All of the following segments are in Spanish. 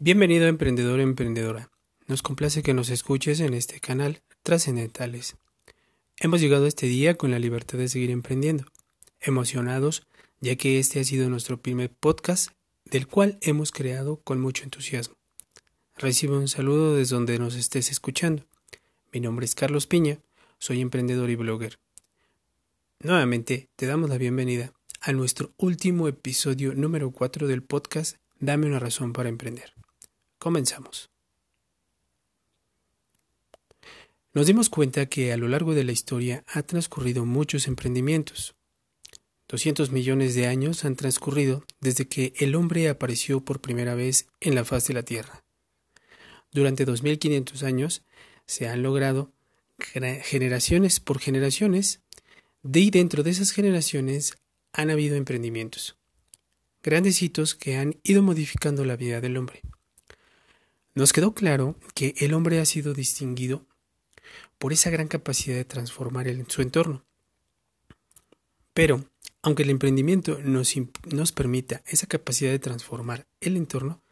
Bienvenido emprendedor emprendedora. Nos complace que nos escuches en este canal Trascendentales. Hemos llegado a este día con la libertad de seguir emprendiendo, emocionados ya que este ha sido nuestro primer podcast del cual hemos creado con mucho entusiasmo. Recibe un saludo desde donde nos estés escuchando. Mi nombre es Carlos Piña, soy emprendedor y blogger. Nuevamente te damos la bienvenida a nuestro último episodio número 4 del podcast Dame una razón para emprender. Comenzamos. Nos dimos cuenta que a lo largo de la historia ha transcurrido muchos emprendimientos. 200 millones de años han transcurrido desde que el hombre apareció por primera vez en la faz de la Tierra. Durante 2500 años se han logrado generaciones por generaciones, de y dentro de esas generaciones han habido emprendimientos, grandes hitos que han ido modificando la vida del hombre. Nos quedó claro que el hombre ha sido distinguido por esa gran capacidad de transformar su entorno. Pero, aunque el emprendimiento nos, nos permita esa capacidad de transformar el entorno,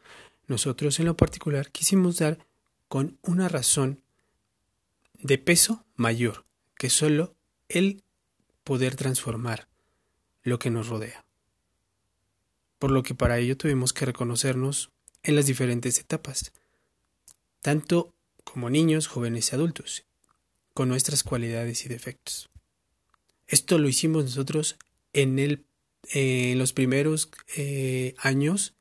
nosotros en lo particular quisimos dar con una razón de peso mayor que solo el poder transformar lo que nos rodea. Por lo que para ello tuvimos que reconocernos en las diferentes etapas tanto como niños, jóvenes y adultos, con nuestras cualidades y defectos. Esto lo hicimos nosotros en, los primeros eh, años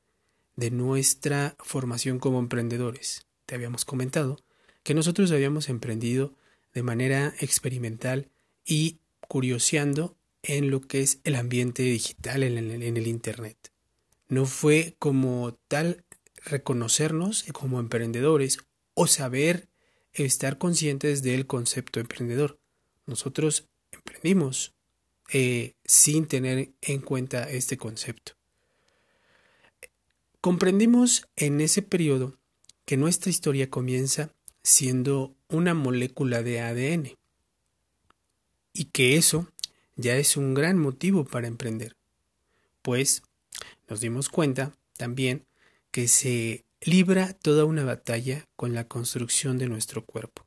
de nuestra formación como emprendedores. Te habíamos comentado que nosotros habíamos emprendido de manera experimental y curioseando en lo que es el ambiente digital en el, en el Internet. No fue como tal reconocernos como emprendedores o saber estar conscientes del concepto emprendedor. Nosotros emprendimos eh, sin tener en cuenta este concepto. Comprendimos en ese periodo que nuestra historia comienza siendo una molécula de ADN y que eso ya es un gran motivo para emprender, pues nos dimos cuenta también que se libra toda una batalla con la construcción de nuestro cuerpo.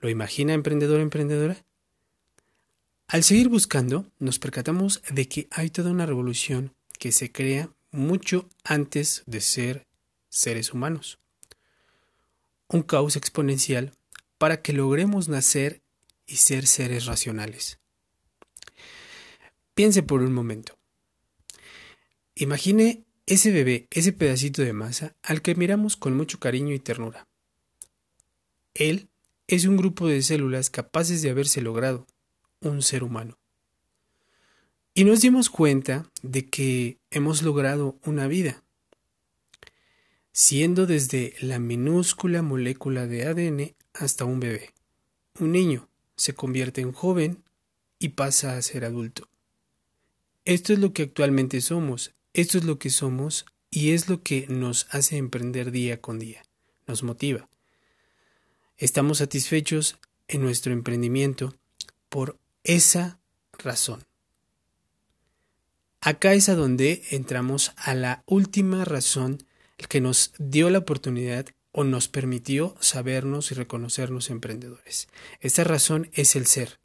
¿Lo imagina emprendedor emprendedora? Al seguir buscando, nos percatamos de que hay toda una revolución que se crea mucho antes de ser seres humanos. Un caos exponencial para que logremos nacer y ser seres racionales. Piense por un momento. Imagine ese bebé, ese pedacito de masa al que miramos con mucho cariño y ternura. Él es un grupo de células capaces de haberse logrado un ser humano. Y nos dimos cuenta de que hemos logrado una vida, siendo desde la minúscula molécula de ADN hasta un bebé. Un niño se convierte en joven y pasa a ser adulto. Esto es lo que actualmente somos esto es lo que somos y es lo que nos hace emprender día con día, nos motiva. Estamos satisfechos en nuestro emprendimiento por esa razón. Acá es a donde entramos a la última razón que nos dio la oportunidad o nos permitió sabernos y reconocernos emprendedores. Esta razón es el ser.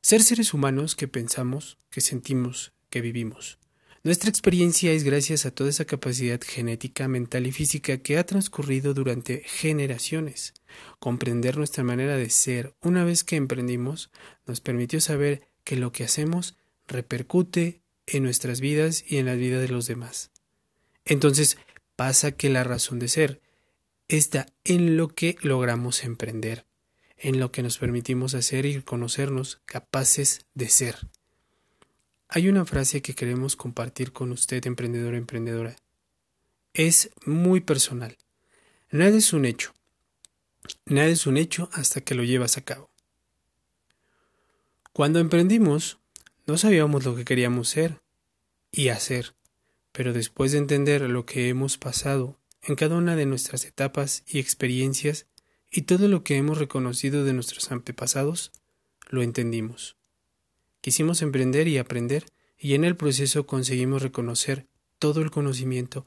Ser seres humanos que pensamos, que sentimos, que vivimos. Nuestra experiencia es gracias a toda esa capacidad genética, mental y física que ha transcurrido durante generaciones. Comprender nuestra manera de ser una vez que emprendimos nos permitió saber que lo que hacemos repercute en nuestras vidas y en la vida de los demás. Entonces pasa que la razón de ser está en lo que logramos emprender, en lo que nos permitimos hacer y conocernos capaces de ser. Hay una frase que queremos compartir con usted, emprendedor emprendedora. Es muy personal. Nada es un hecho. Nada es un hecho hasta que lo llevas a cabo. Cuando emprendimos, no sabíamos lo que queríamos ser y hacer, pero después de entender lo que hemos pasado en cada una de nuestras etapas y experiencias y todo lo que hemos reconocido de nuestros antepasados, lo entendimos. Quisimos emprender y aprender, y en el proceso conseguimos reconocer todo el conocimiento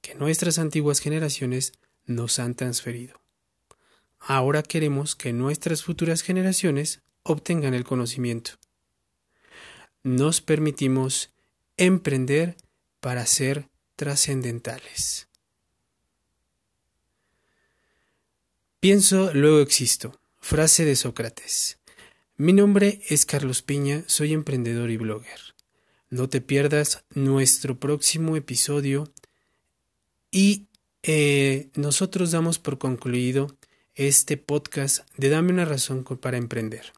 que nuestras antiguas generaciones nos han transferido. Ahora queremos que nuestras futuras generaciones obtengan el conocimiento. Nos permitimos emprender para ser trascendentales. Pienso, luego existo. Frase de Sócrates. Mi nombre es Carlos Piña, soy emprendedor y blogger. No te pierdas nuestro próximo episodio y eh, nosotros damos por concluido este podcast de Dame una razón para emprender.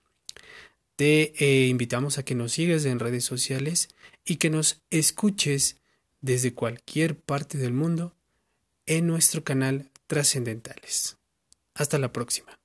Te eh, invitamos a que nos sigas en redes sociales y que nos escuches desde cualquier parte del mundo en nuestro canal Trascendentales. Hasta la próxima.